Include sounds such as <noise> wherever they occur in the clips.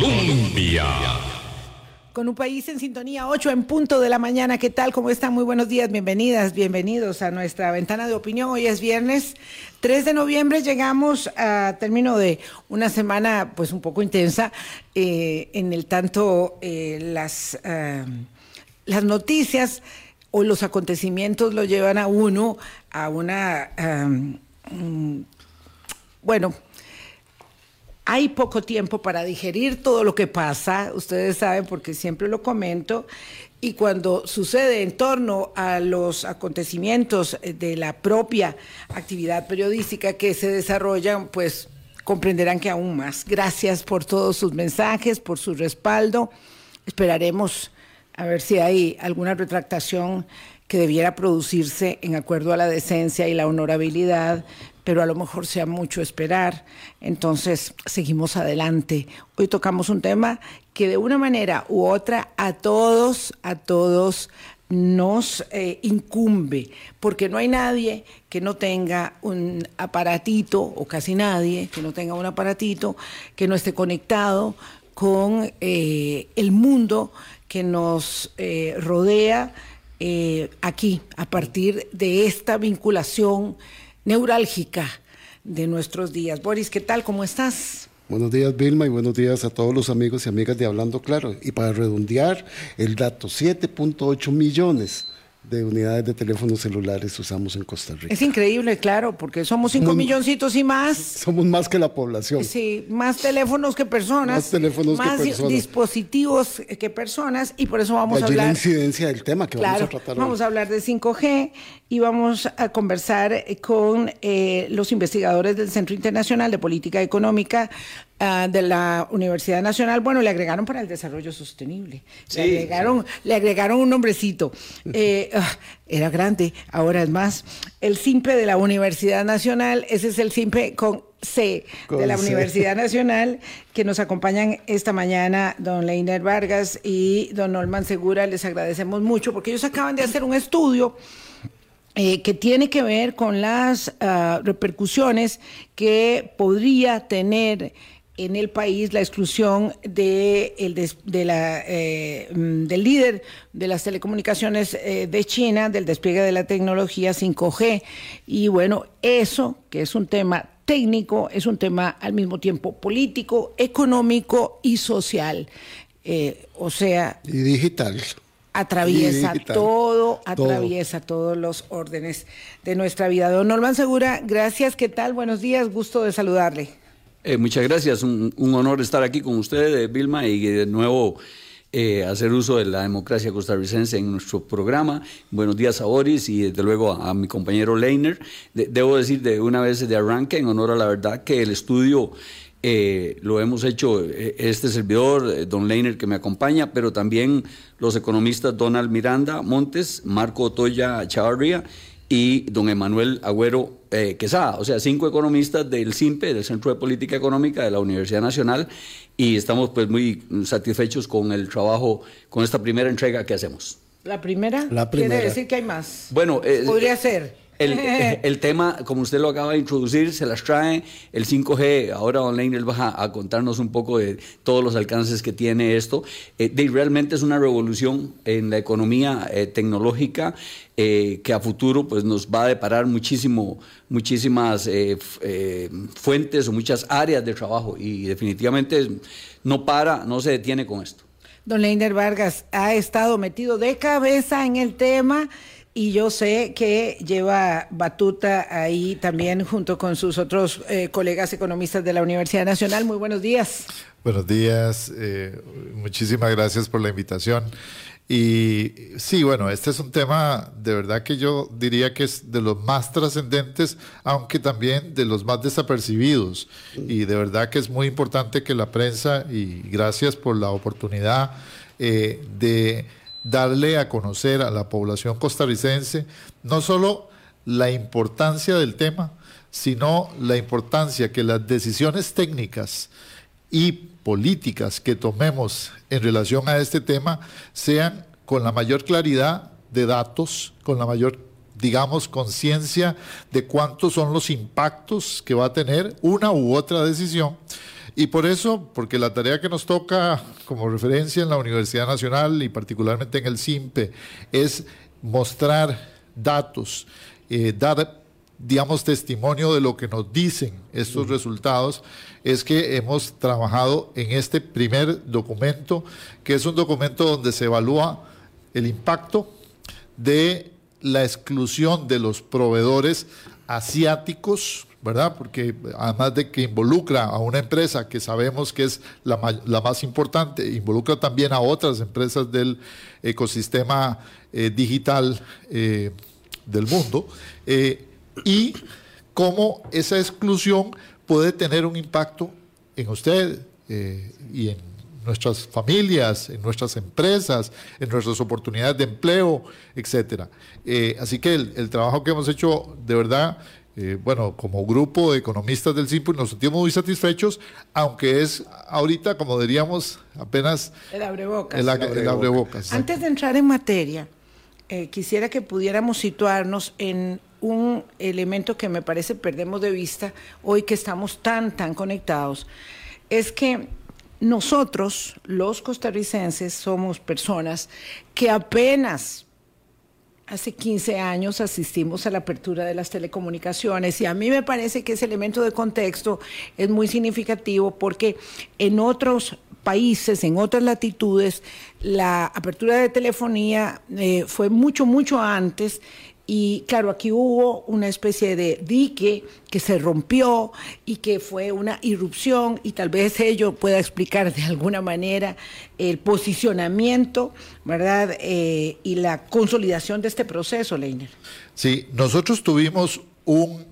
Colombia. Con un país en sintonía, 8 en punto de la mañana. ¿Qué tal? ¿Cómo están? Muy buenos días, bienvenidas, bienvenidos a nuestra ventana de opinión. Hoy es viernes 3 de noviembre. Llegamos a término de una semana pues un poco intensa eh, en el tanto eh, las, eh, las noticias o los acontecimientos lo llevan a uno a una... Um, bueno, hay poco tiempo para digerir todo lo que pasa, ustedes saben porque siempre lo comento, y cuando sucede en torno a los acontecimientos de la propia actividad periodística que se desarrollan, pues comprenderán que aún más. Gracias por todos sus mensajes, por su respaldo. Esperaremos a ver si hay alguna retractación que debiera producirse en acuerdo a la decencia y la honorabilidad, pero a lo mejor sea mucho esperar. Entonces, seguimos adelante. Hoy tocamos un tema que de una manera u otra a todos, a todos nos eh, incumbe, porque no hay nadie que no tenga un aparatito, o casi nadie que no tenga un aparatito, que no esté conectado con eh, el mundo que nos eh, rodea aquí, a partir de esta vinculación neurálgica de nuestros días. Boris, ¿qué tal? ¿Cómo estás? Buenos días, Vilma, y buenos días a todos los amigos y amigas de Hablando Claro. Y para redondear el dato, 7.8 millones de unidades de teléfonos celulares usamos en Costa Rica. Es increíble, claro, porque somos 5 milloncitos y más. Somos más que la población. Sí, más teléfonos que personas. Más teléfonos más que personas. dispositivos que personas, y por eso vamos a hablar. la incidencia del tema que vamos a tratar hoy. Vamos a hablar de 5G y vamos a conversar con eh, los investigadores del Centro Internacional de Política Económica uh, de la Universidad Nacional. Bueno, le agregaron para el desarrollo sostenible. Sí, le, agregaron, le agregaron un nombrecito. Eh, uh, era grande, ahora es más. El CIMPE de la Universidad Nacional, ese es el CIMPE con C de la. Universidad Nacional, que nos acompañan esta mañana don Leiner Vargas y don Olman Segura. Les agradecemos mucho porque ellos acaban de hacer un estudio eh, que tiene que ver con las ah, repercusiones que podría tener en el país la exclusión de el des- de la, eh, mm, del líder de las telecomunicaciones eh, de China, del despliegue de la tecnología 5G. Y bueno, eso, que es un tema técnico, es un tema al mismo tiempo político, económico y social. Eh, o sea, Y digital. atraviesa Y digital. todo, Todo. atraviesa todos los órdenes de nuestra vida. Don Norman Segura, gracias, ¿qué tal? Buenos días, gusto de saludarle. Eh, muchas gracias, un, honor estar aquí con ustedes, eh, Vilma, y de nuevo eh, hacer uso de la democracia costarricense en nuestro programa. Buenos días a Boris y desde luego a, mi compañero Leiner. De- debo decir de una vez de arranque, en honor a la verdad, que el estudio lo hemos hecho este servidor, don Leiner, que me acompaña, pero también los economistas Donald Miranda Montes, Marco Otoya Chavarría y don Emanuel Agüero eh, Quesada, o sea, cinco economistas del CIMPE, del Centro de Política Económica de la Universidad Nacional, y estamos pues muy satisfechos con el trabajo, con esta primera entrega que hacemos. ¿La primera? La primera. Quiere decir que hay más. Bueno, eh, Podría ser. El, <laughs> el tema, como usted lo acaba de introducir, se las trae el 5G. Ahora online él va a, a contarnos un poco de todos los alcances que tiene esto. Eh, de, realmente es una revolución en la economía eh, tecnológica eh, que a futuro pues, nos va a deparar muchísimo, muchísimas fuentes o muchas áreas de trabajo y definitivamente no para, no se detiene con esto. Don Leiner Vargas ha estado metido de cabeza en el tema y yo sé que lleva batuta ahí también junto con sus otros eh, colegas economistas de la Universidad Nacional. Muy buenos días. Buenos días, eh, muchísimas gracias por la invitación. Y sí, bueno, este es un tema de verdad que yo diría que es de los más trascendentes, aunque también de los más desapercibidos. Y de verdad que es muy importante que la prensa, y gracias por la oportunidad eh, de darle a conocer a la población costarricense no solo la importancia del tema, sino la importancia que las decisiones técnicas y políticas que tomemos en relación a este tema sean con la mayor claridad de datos, con la mayor, digamos, conciencia de cuántos son los impactos que va a tener una u otra decisión Y por eso, porque la tarea que nos toca como referencia en la Universidad Nacional y particularmente en el CIMPE es mostrar datos, eh, dar, digamos, testimonio de lo que nos dicen estos resultados, es que hemos trabajado en este primer documento, que es un documento donde se evalúa el impacto de la exclusión de los proveedores asiáticos, ¿verdad? Porque además de que involucra a una empresa que sabemos que es la, más importante, involucra también a otras empresas del ecosistema eh, digital eh, del mundo, eh, y cómo esa exclusión puede tener un impacto en usted y en nuestras familias, en nuestras empresas, en nuestras oportunidades de empleo, etcétera. así que el, trabajo que hemos hecho, de verdad, eh, bueno, como grupo de economistas del CIMPU nos sentimos muy satisfechos, aunque es ahorita, como diríamos, apenas... El abrebocas. El, abrebocas. Antes de entrar en materia, eh, quisiera que pudiéramos situarnos en un elemento que me parece perdemos de vista hoy que estamos tan, tan conectados, es que nosotros, los costarricenses, somos personas que apenas Hace 15 años asistimos a la apertura de las telecomunicaciones y a mí me parece que ese elemento de contexto es muy significativo porque en otros países, en otras latitudes, la apertura de telefonía eh, fue mucho, mucho antes y claro, aquí hubo una especie de dique que se rompió y que fue una irrupción y tal vez ello pueda explicar de alguna manera el posicionamiento, ¿verdad? Eh, y la consolidación de este proceso, Leiner. Sí, nosotros tuvimos un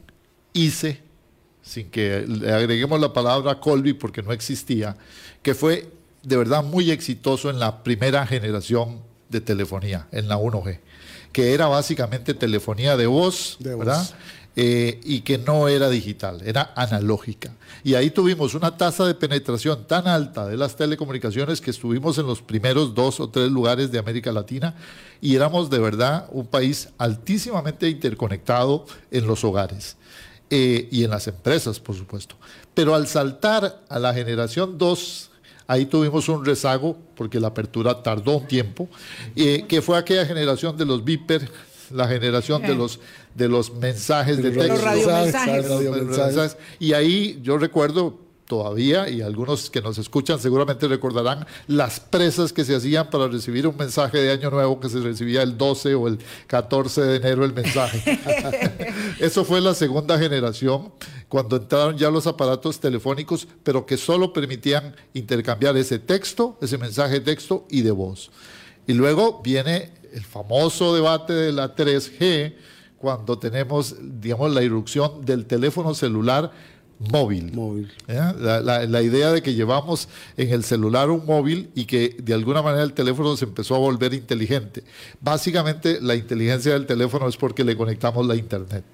ICE, sin que le agreguemos la palabra Colby porque no existía, que fue de verdad muy exitoso en la primera generación de telefonía, en la 1G que era básicamente telefonía de voz, ¿verdad? Eh, y que no era digital, era analógica. Y ahí tuvimos una tasa de penetración tan alta de las telecomunicaciones que estuvimos en los primeros dos o tres lugares de América Latina y éramos de verdad un país altísimamente interconectado en los hogares. Eh, y en las empresas, por supuesto. Pero al saltar a la generación 2 Ahí tuvimos un rezago porque la apertura tardó un tiempo, eh, que fue aquella generación de los Viper, la generación de los de los mensajes de, texto. Los radiomensajes. Y ahí yo recuerdo todavía, y algunos que nos escuchan seguramente recordarán las presas que se hacían para recibir un mensaje de Año Nuevo que se recibía el 12 o el 14 de enero el mensaje. <laughs> Eso fue la segunda generación, cuando entraron ya los aparatos telefónicos, pero que solo permitían intercambiar ese texto, ese mensaje de texto y de voz. Y luego viene el famoso debate de la 3G, cuando tenemos, digamos, la irrupción del teléfono celular móvil. móvil. La, idea de que llevamos en el celular un móvil y que de alguna manera el teléfono se empezó a volver inteligente. Básicamente la inteligencia del teléfono es porque le conectamos la internet.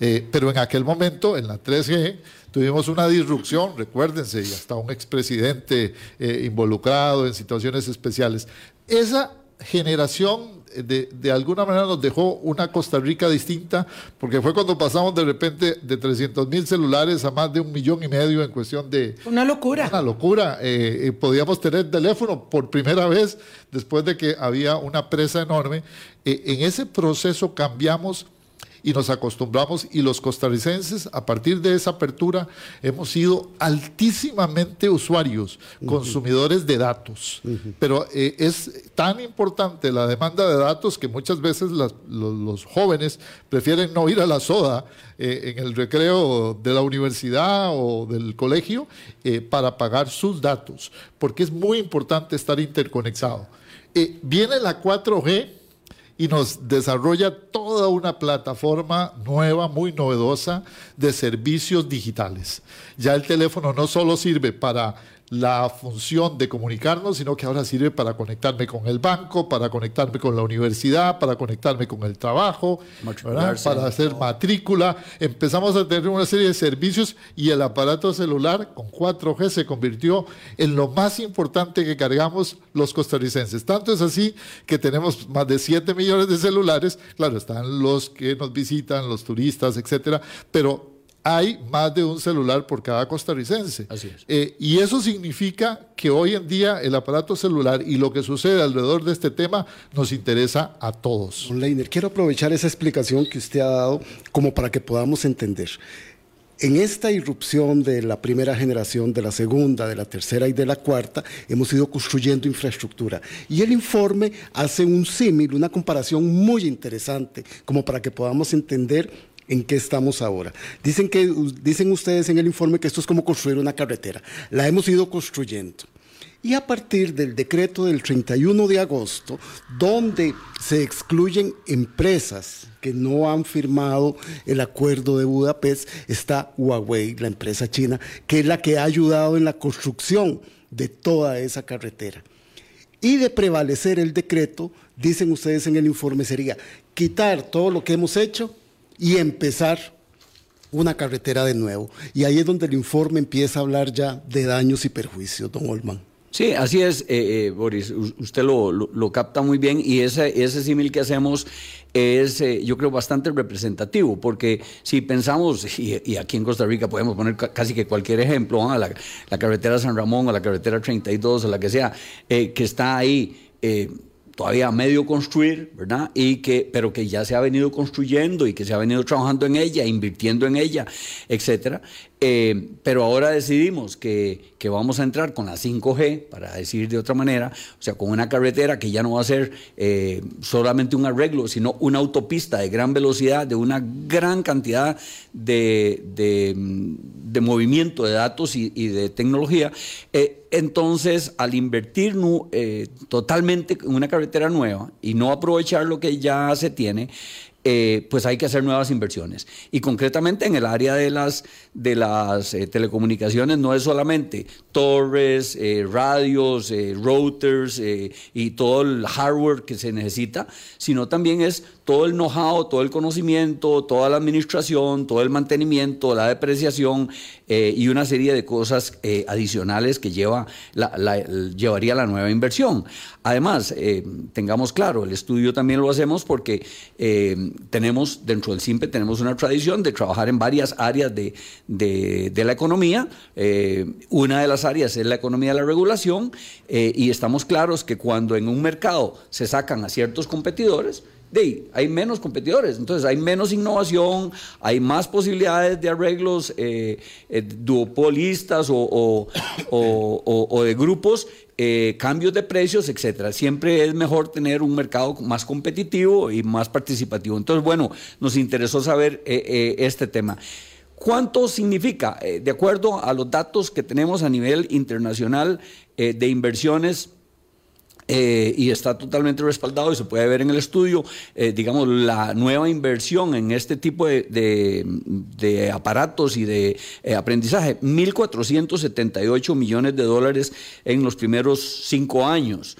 Eh, pero en aquel momento, en la 3G, tuvimos una disrupción, recuérdense, y hasta un expresidente eh, involucrado en situaciones especiales. Esa generación de, alguna manera nos dejó una Costa Rica distinta, porque fue cuando pasamos de repente de 300 mil celulares a más de un millón y medio en cuestión de... Una locura. Una locura. Eh, eh, podíamos tener teléfono por primera vez después de que había una presa enorme. Eh, en ese proceso cambiamos y nos acostumbramos y los costarricenses a partir de esa apertura hemos sido altísimamente usuarios, consumidores de datos. Pero eh, es tan importante la demanda de datos que muchas veces los, jóvenes prefieren no ir a la soda eh, en el recreo de la universidad o del colegio eh, para pagar sus datos, porque es muy importante estar interconectado. viene la 4G y nos desarrolla toda una plataforma nueva, muy novedosa de servicios digitales. Ya el teléfono no solo sirve para la función de comunicarnos, sino que ahora sirve para conectarme con el banco, para conectarme con la universidad, para conectarme con el trabajo, para hacer matrícula. Empezamos a tener una serie de servicios y el aparato celular con 4G se convirtió en lo más importante que cargamos los costarricenses. Tanto es así que tenemos más de 7 millones de celulares. Claro, están los que nos visitan, los turistas, etcétera, pero hay más de un celular por cada costarricense. Así es. Eh, y eso significa que hoy en día el aparato celular y lo que sucede alrededor de este tema nos interesa a todos. Don Leiner, quiero aprovechar esa explicación que usted ha dado como para que podamos entender. En esta irrupción de la primera generación, de la segunda, de la tercera y de la cuarta, hemos ido construyendo infraestructura. Y el informe hace un símil, una comparación muy interesante, como para que podamos entender en qué estamos ahora. Dicen, que, dicen ustedes en el informe que esto es como construir una carretera. La hemos ido construyendo. Y a partir del decreto del 31 de agosto, donde se excluyen empresas que no han firmado el acuerdo de Budapest, está Huawei, la empresa china, que es la que ha ayudado en la construcción de toda esa carretera. Y de prevalecer el decreto, dicen ustedes en el informe, sería quitar todo lo que hemos hecho y empezar una carretera de nuevo. Y ahí es donde el informe empieza a hablar ya de daños y perjuicios, don Olman. Sí, así es, eh, eh, Boris. Usted lo, capta muy bien y ese, ese símil que hacemos es, eh, yo creo, bastante representativo, porque si pensamos, y, aquí en Costa Rica podemos poner casi que cualquier ejemplo, la, la, carretera San Ramón o la carretera 32 o la que sea, que está ahí todavía medio construir, ¿verdad? Y que, pero que ya se ha venido construyendo y que se ha venido trabajando en ella, invirtiendo en ella, etcétera. Eh, pero ahora decidimos que, que, vamos a entrar con la 5G, para decir de otra manera, o sea, con una carretera que ya no va a ser eh, solamente un arreglo, sino una autopista de gran velocidad, de una gran cantidad de, de, movimiento de datos y, de tecnología. Eh, entonces, al invertir totalmente en una carretera nueva y no aprovechar lo que ya se tiene, pues hay que hacer nuevas inversiones. Y concretamente en el área de las, de las eh, telecomunicaciones no es solamente torres, eh, radios, routers y todo el hardware que se necesita, sino también es todo el know-how, todo el conocimiento, toda la administración, todo el mantenimiento, la depreciación eh, y una serie de cosas eh, adicionales que lleva la, llevaría la nueva inversión. Además, eh, tengamos claro, el estudio también lo hacemos porque tenemos, dentro del CIMPE, tenemos una tradición de trabajar en varias áreas de, de la economía. una de las áreas es la economía de la regulación y estamos claros que cuando en un mercado se sacan a ciertos competidores, de, hay menos competidores, entonces hay menos innovación, hay más posibilidades de arreglos eh, eh, duopolistas o, de grupos, eh, cambios de precios, etcétera. Siempre es mejor tener un mercado más competitivo y más participativo. Entonces, bueno, nos interesó saber este tema. ¿Cuánto significa, de acuerdo a los datos que tenemos a nivel internacional de inversiones? Eh, y está totalmente respaldado y se puede ver en el estudio, eh, digamos, la nueva inversión en este tipo de, aparatos y de eh, aprendizaje, 1.478 millones de dólares en los primeros cinco años.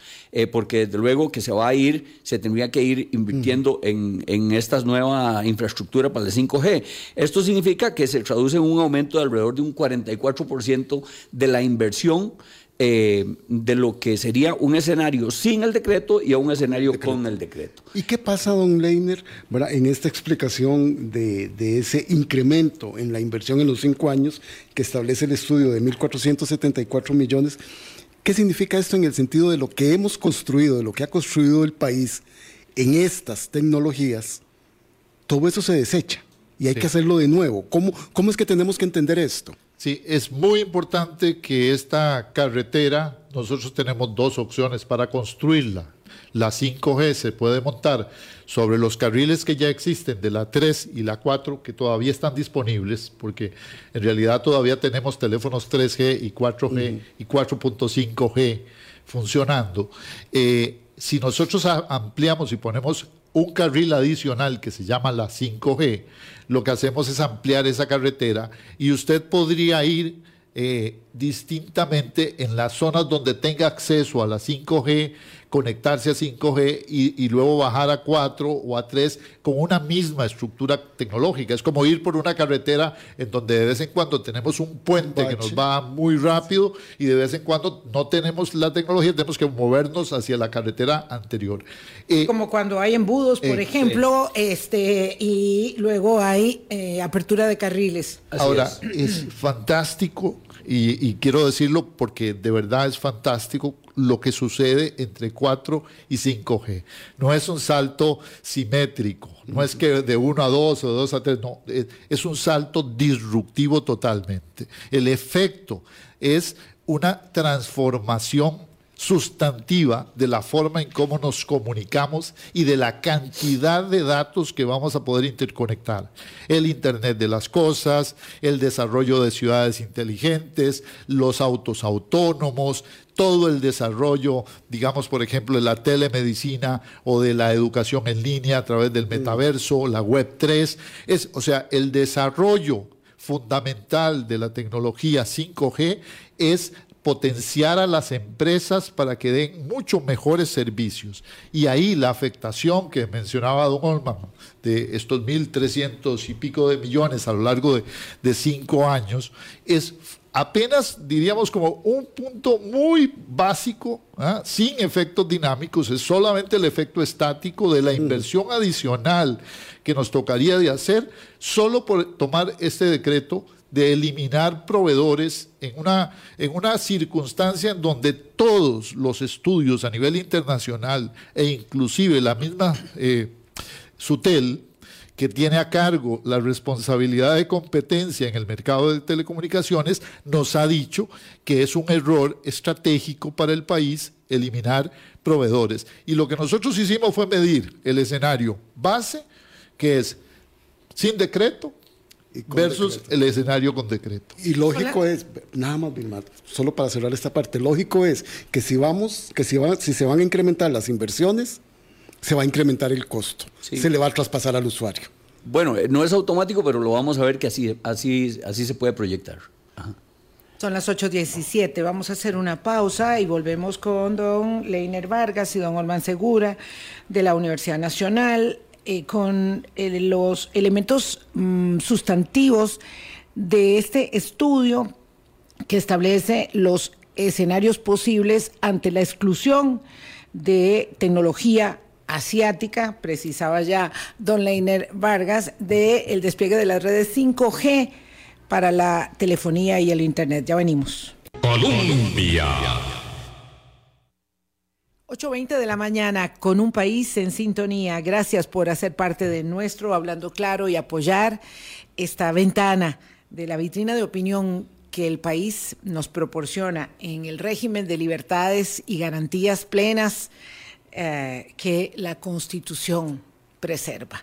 Porque desde luego que se va a ir, se tendría que ir invirtiendo en, en esta nueva infraestructura para el 5G. Esto significa que se traduce en un aumento de alrededor de un 44% de la inversión eh, de lo que sería un escenario sin el decreto y a un escenario con el decreto. ¿Y qué pasa, don Leiner, en esta explicación de, ese incremento en la inversión en los cinco años que establece el estudio de 1.474 millones? ¿Qué significa esto en el sentido de lo que hemos construido, de lo que ha construido el país en estas tecnologías? Todo eso se desecha y hay que hacerlo de nuevo. ¿Cómo, ¿Cómo es que tenemos que entender esto? Sí, es muy importante que esta carretera, nosotros tenemos dos opciones para construirla. La 5G se puede montar sobre los carriles que ya existen de la 3 y la 4 que todavía están disponibles, porque en realidad todavía tenemos teléfonos 3G y 4G y 4.5G funcionando. Eh, si nosotros ampliamos y ponemos un carril adicional que se llama la 5G, lo que hacemos es ampliar esa carretera y usted podría ir eh, distintamente en las zonas donde tenga acceso a la 5G, conectarse a 5G y, luego bajar a 4 o a 3 con una misma estructura tecnológica. Es como ir por una carretera en donde de vez en cuando tenemos un puente que nos va muy rápido y de vez en cuando no tenemos la tecnología, tenemos que movernos hacia la carretera anterior. Eh, como cuando hay embudos, por eh, ejemplo, este y luego hay eh, apertura de carriles. Ahora, es fantástico y, quiero decirlo porque de verdad es fantástico lo que sucede entre 4 y 5G. No es un salto simétrico, no es que de 1 a 2 o de 2 a 3, no, es un salto disruptivo totalmente. El efecto es una transformación sustantiva de la forma en cómo nos comunicamos y de la cantidad de datos que vamos a poder interconectar. El Internet de las Cosas, el desarrollo de ciudades inteligentes, los autos autónomos, todo el desarrollo, digamos, por ejemplo, de la telemedicina o de la educación en línea a través del metaverso, la Web 3. Es, o sea, el desarrollo fundamental de la tecnología 5G es potenciar a las empresas para que den muchos mejores servicios. Y ahí la afectación que mencionaba don Olman de estos 1.300 y pico de millones a lo largo de, de cinco años es apenas diríamos como un punto muy básico, ¿ah? sin efectos dinámicos, es solamente el efecto estático de la inversión adicional que nos tocaría de hacer solo por tomar este decreto de eliminar proveedores en una, en una circunstancia en donde todos los estudios a nivel internacional e inclusive la misma eh, SUTEL, que tiene a cargo la responsabilidad de competencia en el mercado de telecomunicaciones, nos ha dicho que es un error estratégico para el país eliminar proveedores. Y lo que nosotros hicimos fue medir el escenario base, que es sin decreto, versus el escenario con decreto. Y lógico es, nada más, solo para cerrar esta parte, lógico es que si vamos, que si, si se van a incrementar las inversiones, se va a incrementar el costo, se le va a traspasar al usuario. Bueno, eh, no es automático, pero lo vamos a ver que así, así, así se puede proyectar. Son las 8.17, vamos a hacer una pausa y volvemos con don Leiner Vargas y don Olman Segura de la Universidad Nacional. Eh, con eh, los elementos mm, sustantivos de este estudio que establece los escenarios posibles ante la exclusión de tecnología asiática, precisaba ya don Leiner Vargas, del despliegue de las redes 5G para la telefonía y el Internet. Ya venimos. Colombia. 8.20 de la mañana con un país en sintonía. Gracias por hacer parte de nuestro Hablando Claro y apoyar esta ventana de la vitrina de opinión que el país nos proporciona en el régimen de libertades y garantías plenas eh, que la Constitución preserva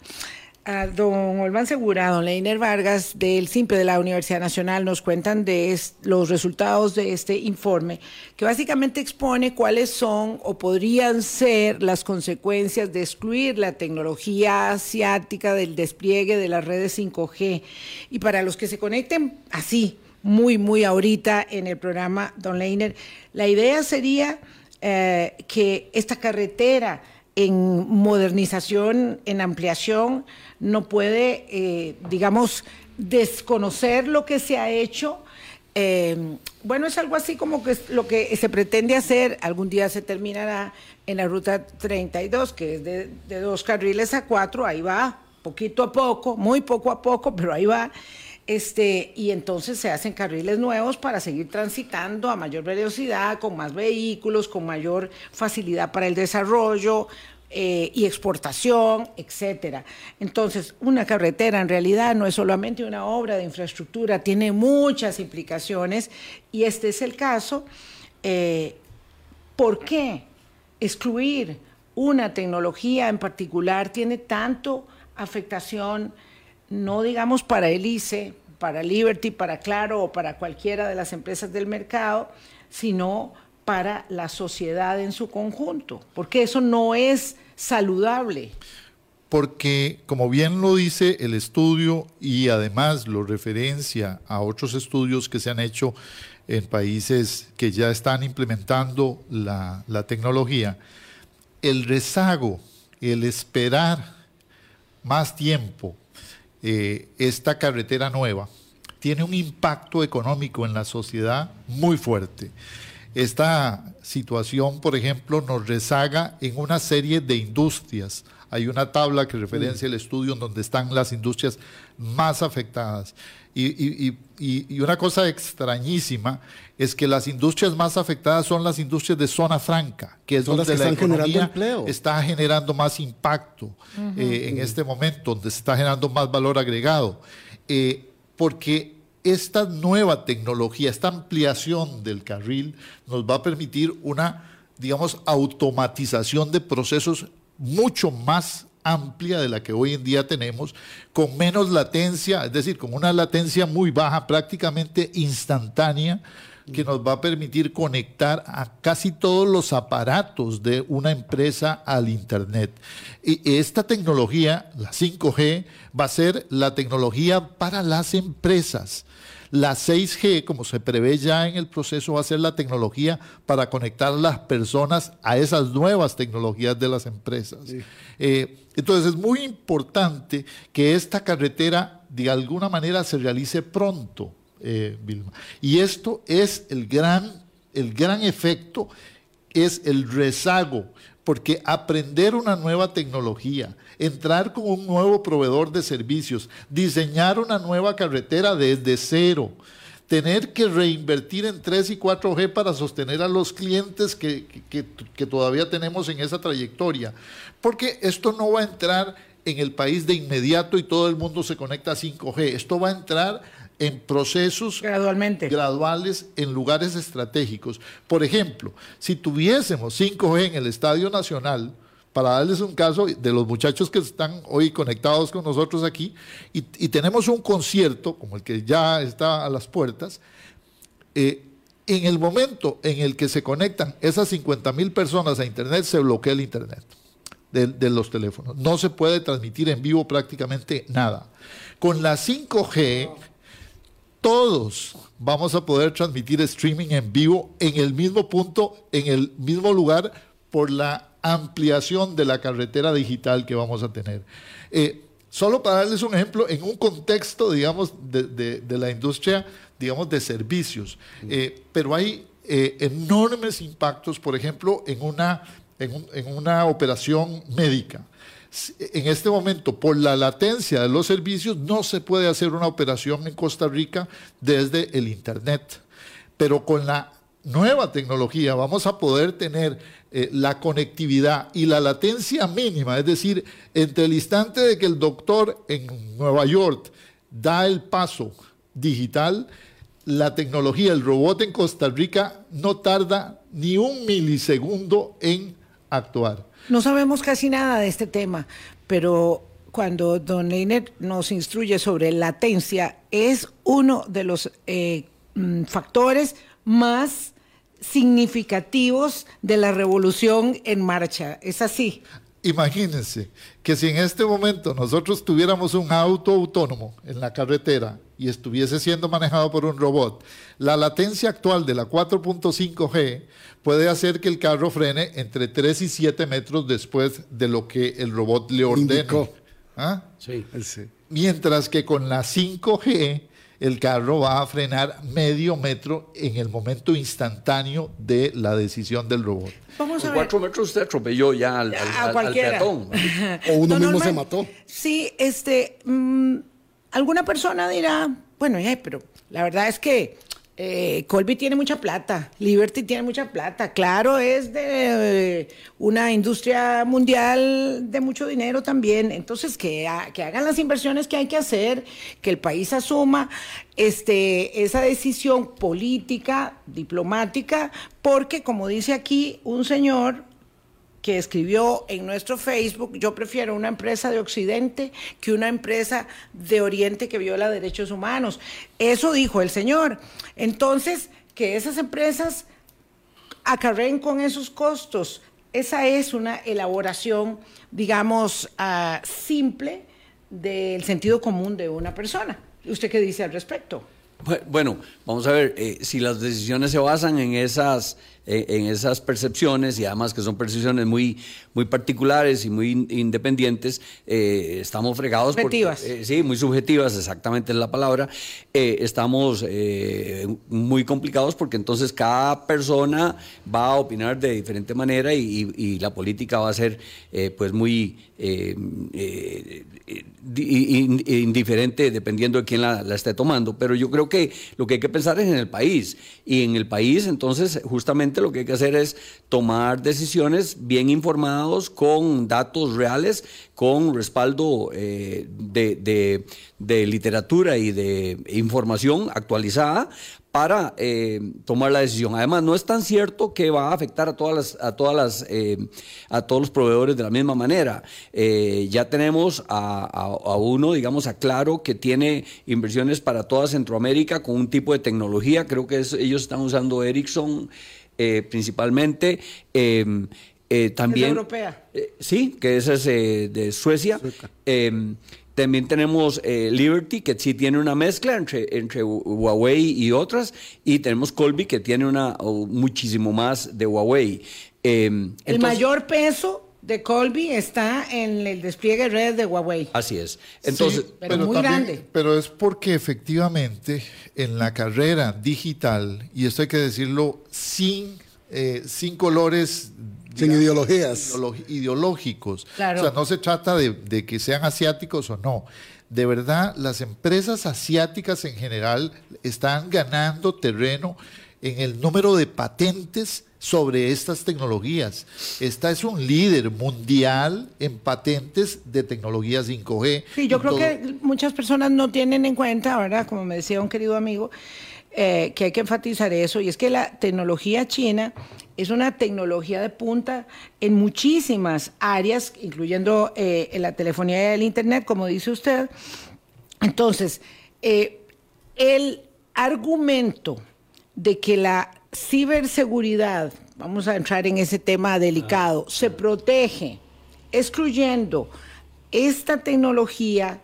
a don Olman Segura, don Leiner Vargas del SIMPE de la Universidad Nacional nos cuentan de los resultados de este informe, que básicamente expone cuáles son o podrían ser las consecuencias de excluir la tecnología asiática del despliegue de las redes 5G. Y para los que se conecten así, muy, muy ahorita en el programa, don Leiner, la idea sería eh, que esta carretera en modernización, en ampliación, no puede, eh, digamos, desconocer lo que se ha hecho. Eh, bueno, es algo así como que lo que se pretende hacer, algún día se terminará en la ruta 32, que es de dos carriles a cuatro, ahí va, poquito a poco, muy poco a poco, pero ahí va. Este, y entonces se hacen carriles nuevos para seguir transitando a mayor velocidad, con más vehículos, con mayor facilidad para el desarrollo, eh, y exportación, etcétera. Entonces, una carretera en realidad no es solamente una obra de infraestructura, tiene muchas implicaciones y este es el caso. Eh, ¿Por qué excluir una tecnología en particular tiene tanto afectación, no digamos para el ICE, para Liberty, para Claro o para cualquiera de las empresas del mercado, sino para la sociedad en su conjunto? Porque eso no es saludable? Porque, como bien lo dice el estudio y además lo referencia a otros estudios que se han hecho en países que ya están implementando la, tecnología, el rezago, el esperar más tiempo eh, esta carretera nueva, tiene un impacto económico en la sociedad muy fuerte. Esta situación, por ejemplo, nos rezaga en una serie de industrias. Hay una tabla que referencia el estudio en donde están las industrias más afectadas. Y, una cosa extrañísima es que las industrias más afectadas son las industrias de zona franca, que es donde la economía está generando más impacto eh, en este momento, donde se está generando más valor agregado. Eh, porque esta nueva tecnología, esta ampliación del carril nos va a permitir una, digamos, automatización de procesos mucho más amplia de la que hoy en día tenemos, con menos latencia, es decir, con una latencia muy baja, prácticamente instantánea, que nos va a permitir conectar a casi todos los aparatos de una empresa al Internet. Y esta tecnología, la 5G, va a ser la tecnología para las empresas. La 6G, como se prevé ya en el proceso, va a ser la tecnología para conectar a las personas a esas nuevas tecnologías de las empresas. Eh, entonces es muy importante que esta carretera de alguna manera se realice pronto, eh, Vilma. Y esto es el gran, el gran efecto, es el rezago porque aprender una nueva tecnología, entrar con un nuevo proveedor de servicios, diseñar una nueva carretera desde cero, tener que reinvertir en 3 y 4G para sostener a los clientes que, que, todavía tenemos en esa trayectoria, porque esto no va a entrar en el país de inmediato y todo el mundo se conecta a 5G, esto va a entrar en procesos Gradualmente. graduales en lugares estratégicos. Por ejemplo, si tuviésemos 5G en el Estadio Nacional, para darles un caso de los muchachos que están hoy conectados con nosotros aquí, y, tenemos un concierto, como el que ya está a las puertas, eh, en el momento en el que se conectan esas 50 mil personas a Internet, se bloquea el Internet de, de, los teléfonos. No se puede transmitir en vivo prácticamente nada. Con la 5G todos vamos a poder transmitir streaming en vivo en el mismo punto, en el mismo lugar, por la ampliación de la carretera digital que vamos a tener. Eh, solo para darles un ejemplo, en un contexto, digamos, de, la industria, digamos, de servicios, eh, pero hay eh, enormes impactos, por ejemplo, en una, en una operación médica en este momento, por la latencia de los servicios, no se puede hacer una operación en Costa Rica desde el Internet. Pero con la nueva tecnología vamos a poder tener eh, la conectividad y la latencia mínima, es decir, entre el instante de que el doctor en Nueva York da el paso digital, la tecnología, el robot en Costa Rica no tarda ni un milisegundo en actuar. No sabemos casi nada de este tema, pero cuando don Leiner nos instruye sobre latencia, es uno de los eh, mm, factores más significativos de la revolución en marcha. ¿Es así? Imagínense que si en este momento nosotros tuviéramos un auto autónomo en la carretera y estuviese siendo manejado por un robot, la latencia actual de la 4.5G puede hacer que el carro frene entre 3 y 7 metros después de lo que el robot le ordene. ¿Ah? Sí. Mientras que con la 5G el carro va a frenar medio metro en el momento instantáneo de la decisión del robot. Vamos a cuatro metros usted atropelló ya al, peatón. <laughs> o uno mismo se mató. Sí, este, mm, alguna persona dirá, bueno, ya, pero la verdad es que eh, Colby tiene mucha plata, Liberty tiene mucha plata, claro, es de eh, una industria mundial de mucho dinero también, entonces que, que, hagan las inversiones que hay que hacer, que el país asuma este, esa decisión política, diplomática, porque como dice aquí un señor, que escribió en nuestro Facebook, yo prefiero una empresa de Occidente que una empresa de Oriente que viola derechos humanos. Eso dijo el señor. Entonces, que esas empresas acarreen con esos costos, esa es una elaboración, digamos, ah, simple del sentido común de una persona. ¿Usted qué dice al respecto? Bueno, vamos a ver, eh, si las decisiones se basan en esas en esas percepciones y además que son percepciones muy, muy particulares y muy independientes, eh, estamos fregados. Subjetivas. Porque, eh, sí, muy subjetivas, exactamente es la palabra. estamos muy complicados porque entonces cada persona va a opinar de diferente manera y, y la política va a ser pues muy indiferente dependiendo de quién la, esté tomando. Pero yo creo que lo que hay que pensar es en el país. Y en el país, entonces, justamente lo que hay que hacer es tomar decisiones bien informados, con datos reales, con respaldo eh, de, literatura y de información actualizada para eh, tomar la decisión. Además, no es tan cierto que va a afectar a todas las, a todas las, eh, a todos los proveedores de la misma manera. Eh, ya tenemos a, uno, digamos, a Claro, que tiene inversiones para toda Centroamérica con un tipo de tecnología. Creo que ellos están usando Ericsson principalmente. también, ¿Es europea? sí, que esa es de Suecia. También tenemos eh, Liberty, que sí tiene una mezcla entre, entre Huawei y otras, y tenemos Colby, que tiene una muchísimo más de Huawei. Em, el mayor peso de Colby está en el despliegue de redes de Huawei. Así es. Entonces, pero, muy grande. Pero es porque efectivamente en la carrera digital, y esto hay que decirlo sin, eh, sin colores sin ideologías. ideológicos. O sea, no se trata de, que sean asiáticos o no. De verdad, las empresas asiáticas en general están ganando terreno en el número de patentes sobre estas tecnologías. Esta es un líder mundial en patentes de tecnologías 5G. Sí, yo creo que muchas personas no tienen en cuenta, ¿verdad? Como me decía un querido amigo, eh, que hay que enfatizar eso, y es que la tecnología china es una tecnología de punta en muchísimas áreas, incluyendo eh, en la telefonía y el Internet, como dice usted. Entonces, eh, el argumento de que la ciberseguridad, vamos a entrar en ese tema delicado, se protege excluyendo esta tecnología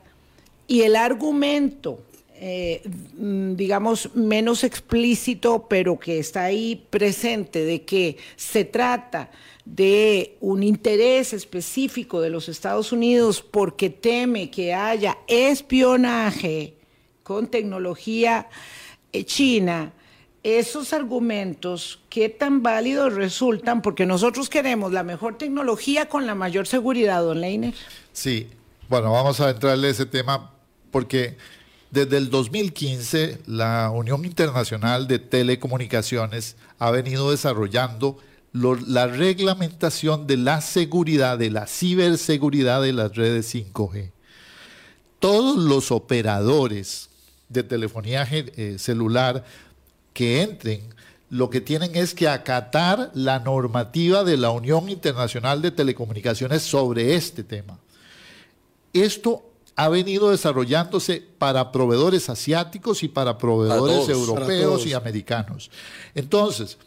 y el argumento eh, mm, digamos, menos explícito, pero que está ahí presente, de que se trata de un interés específico de los Estados Unidos porque teme que haya espionaje con tecnología eh, china, esos argumentos, ¿qué tan válidos resultan? Porque nosotros queremos la mejor tecnología con la mayor seguridad, don Leiner. Sí, bueno, vamos a entrarle a ese tema porque desde el 2015, la Unión Internacional de Telecomunicaciones ha venido desarrollando la reglamentación de la seguridad, de la ciberseguridad de las redes 5G. Todos los operadores de telefonía eh, celular que entren, lo que tienen es que acatar la normativa de la Unión Internacional de Telecomunicaciones sobre este tema. Esto ha venido desarrollándose para proveedores asiáticos y para proveedores europeos y americanos. Entonces,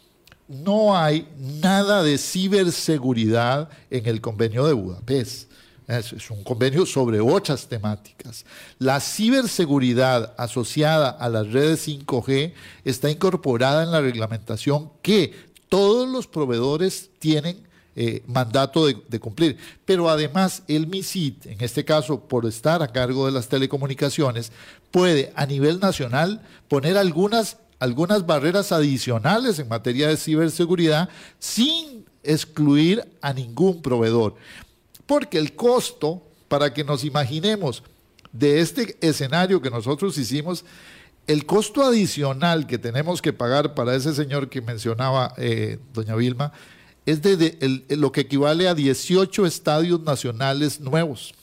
no hay nada de ciberseguridad en el convenio de Budapest. Es, un convenio sobre otras temáticas. La ciberseguridad asociada a las redes 5G está incorporada en la reglamentación que todos los proveedores tienen eh, mandato de, cumplir. Pero además el MISIT, en este caso por estar a cargo de las telecomunicaciones, puede a nivel nacional poner algunas, algunas barreras adicionales en materia de ciberseguridad sin excluir a ningún proveedor. Porque el costo, para que nos imaginemos, de este escenario que nosotros hicimos, el costo adicional que tenemos que pagar para ese señor que mencionaba eh, doña Vilma, es de, lo que equivale a 18 estadios nacionales nuevos.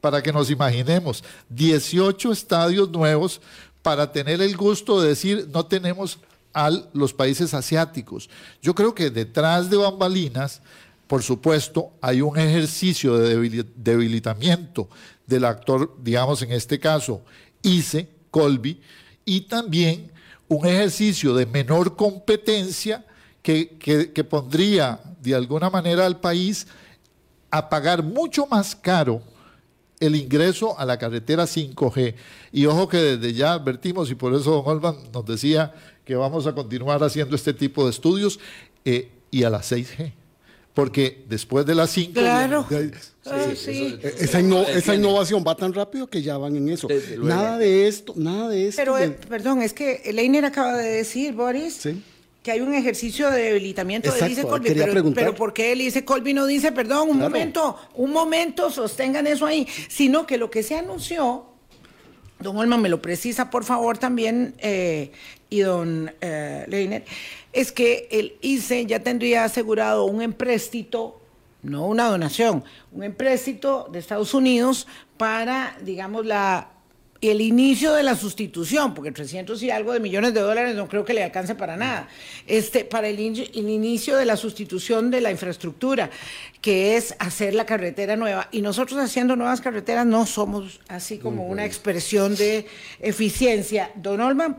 Para que nos imaginemos, 18 estadios nuevos para tener el gusto de decir no tenemos a los países asiáticos. Yo creo que detrás de bambalinas, por supuesto, hay un ejercicio de debilitamiento del actor, digamos en este caso, ICE, Colby, y también un ejercicio de menor competencia que, pondría de alguna manera al país a pagar mucho más caro el ingreso a la carretera 5G. Y ojo que desde ya advertimos, y por eso don Olman nos decía que vamos a continuar haciendo este tipo de estudios, eh, y a la 6G. Porque después de las 5... Claro. Ah, esa, esa, innovación va tan rápido que ya van en eso. Nada de esto, nada de esto. Pero, eh, perdón, es que Leiner acaba de decir, Boris, ¿Sí? Que hay un ejercicio de debilitamiento de Lice Colby, pero, pero, ¿por qué Lice Colby no dice, perdón, un momento, un momento, sostengan eso ahí, sino que lo que se anunció, don Olman me lo precisa por favor también, eh, y don eh, Leiner, es que el ICE ya tendría asegurado un empréstito, no una donación, un empréstito de Estados Unidos para, digamos, la el inicio de la sustitución, porque 300 y algo de millones de dólares no creo que le alcance para nada, este, para el, el, inicio de la sustitución de la infraestructura, que es hacer la carretera nueva. Y nosotros haciendo nuevas carreteras no somos así como una expresión de eficiencia. Don Olman,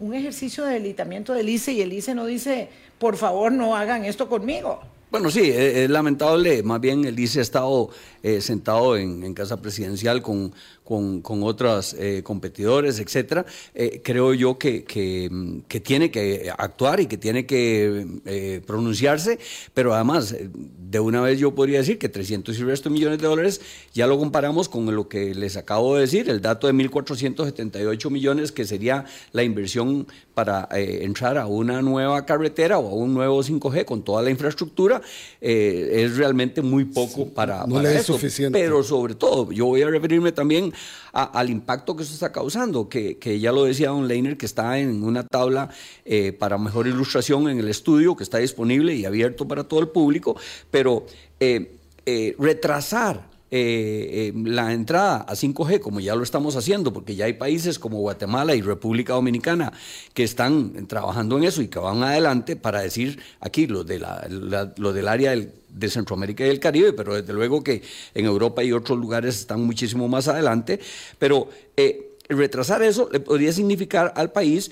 un ejercicio de delitamiento del ICE y el ICE no dice, por favor no hagan esto conmigo. Bueno, sí, es, lamentable. Más bien el ICE ha estado eh, sentado en, casa presidencial con, con, otros eh, competidores, etcétera. Eh, creo yo que, que, tiene que actuar y que tiene que pronunciarse, pero además, de una vez yo podría decir que 300 y resto millones de dólares ya lo comparamos con lo que les acabo de decir, el dato de 1.478 millones, que sería la inversión para entrar a una nueva carretera o a un nuevo 5G con toda la infraestructura, es realmente muy poco para, para suficiente. Pero sobre todo, yo voy a referirme también al impacto que eso está causando, que, ya lo decía Don Leiner, que está en una tabla eh, para mejor ilustración en el estudio, que está disponible y abierto para todo el público, pero eh, eh, retrasar eh, eh, la entrada a 5G, como ya lo estamos haciendo, porque ya hay países como Guatemala y República Dominicana que están trabajando en eso y que van adelante para decir aquí lo, de la, lo del área de Centroamérica y el Caribe, pero desde luego que en Europa y otros lugares están muchísimo más adelante, pero... Eh, retrasar eso le podría significar al país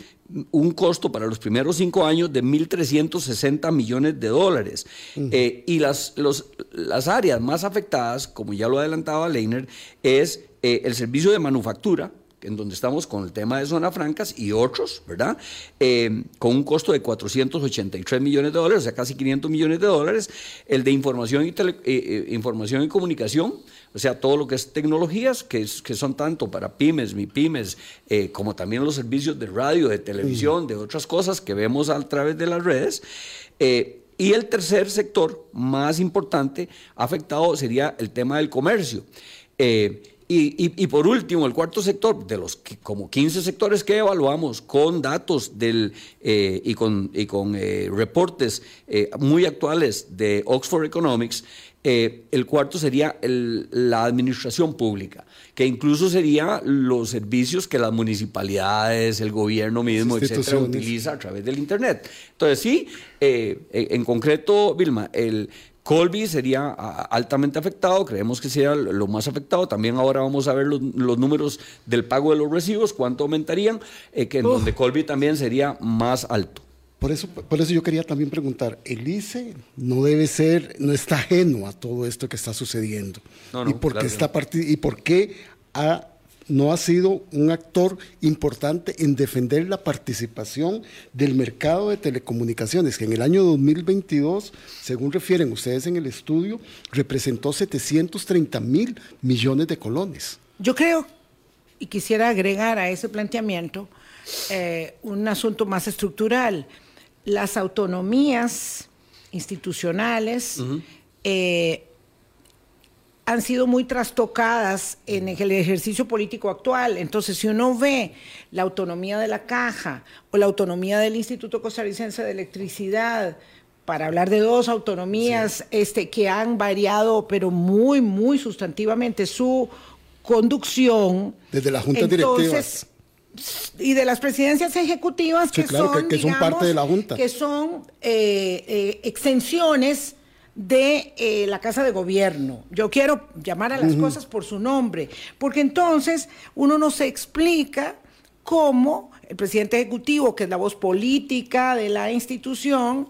un costo para los primeros cinco años de 1.360 millones de dólares. Eh, y las, los, las áreas más afectadas, como ya lo adelantaba Leiner, es eh, el servicio de manufactura, en donde estamos con el tema de zonas francas y otros, ¿verdad? Eh, con un costo de 483 millones de dólares, o sea, casi 500 millones de dólares. El de información y, información y comunicación, o sea, todo lo que es tecnologías, que, que son tanto para pymes, mi pymes, eh, como también los servicios de radio, de televisión, de otras cosas que vemos a través de las redes. Eh, y el tercer sector más importante afectado sería el tema del comercio. Eh, y, por último, el cuarto sector, de los como 15 sectores que evaluamos con datos del, y con, y con reportes muy actuales de Oxford Economics, eh, el cuarto sería la administración pública, que incluso sería los servicios que las municipalidades, el gobierno mismo, etcétera, utiliza a través del Internet. Entonces, sí, eh, en concreto, Vilma, el Colby sería altamente afectado, creemos que sería lo más afectado. También ahora vamos a ver los, números del pago de los recibos, cuánto aumentarían, eh, que en donde Colby también sería más alto. Por eso, por eso yo quería también preguntar, el ICE no debe ser, no está ajeno a todo esto que está sucediendo. ¿Y, por qué está ¿Y por qué no ha sido un actor importante en defender la participación del mercado de telecomunicaciones, que en el año 2022, según refieren ustedes en el estudio, representó 730 mil millones de colones? Yo creo, y quisiera agregar a ese planteamiento, eh, un asunto más estructural las autonomías institucionales eh, han sido muy trastocadas en el ejercicio político actual. Entonces, si uno ve la autonomía de la caja o la autonomía del Instituto Costarricense de Electricidad, para hablar de dos autonomías este, que han variado, pero muy, muy sustantivamente su conducción. Desde las juntas directivas y de las presidencias ejecutivas que, son, que, son parte de la Junta. Que son eh, eh, extensiones de eh, la Casa de Gobierno. Yo quiero llamar a las cosas por su nombre, porque entonces uno no se explica cómo el presidente ejecutivo, que es la voz política de la institución,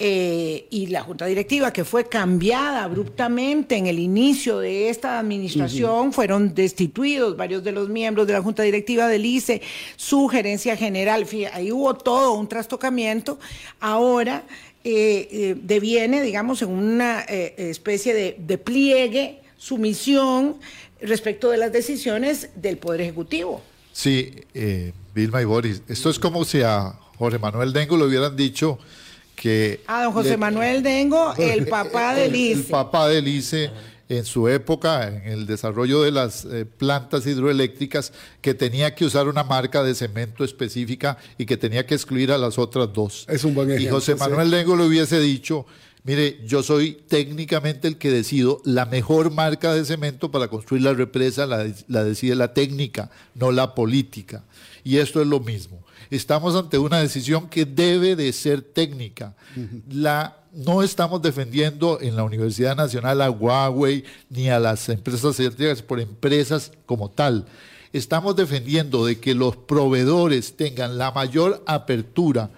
eh, y la junta directiva, que fue cambiada abruptamente en el inicio de esta administración, fueron destituidos varios de los miembros de la junta directiva del ICE, su gerencia general, ahí hubo todo un trastocamiento. Ahora eh, eh, deviene, digamos, en una especie de, de pliegue, sumisión respecto de las decisiones del Poder Ejecutivo. Sí, Vilma y Boris, esto es como si a Jorge Manuel Dengo le hubieran dicho que... Ah, don José Manuel Dengo, el papá del ICE. El, papá del ICE en su época, en el desarrollo de las eh, plantas hidroeléctricas, que tenía que usar una marca de cemento específica y que tenía que excluir a las otras dos. Es un buen ejemplo. Y José Manuel Dengo le hubiese dicho, mire, yo soy técnicamente el que decido la mejor marca de cemento para construir la represa, la decide la técnica, no la política. Y esto es lo mismo estamos ante una decisión que debe de ser técnica. La, no estamos defendiendo en la Universidad Nacional a Huawei ni a las empresas eléctricas por empresas como tal. Estamos defendiendo de que los proveedores tengan la mayor apertura,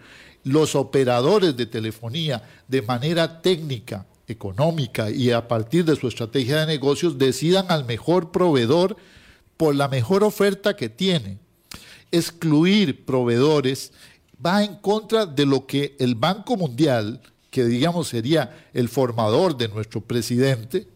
los operadores de telefonía de manera técnica, económica y a partir de su estrategia de negocios decidan al mejor proveedor por la mejor oferta que tiene excluir proveedores va en contra de lo que el Banco Mundial, que digamos sería el formador de nuestro presidente,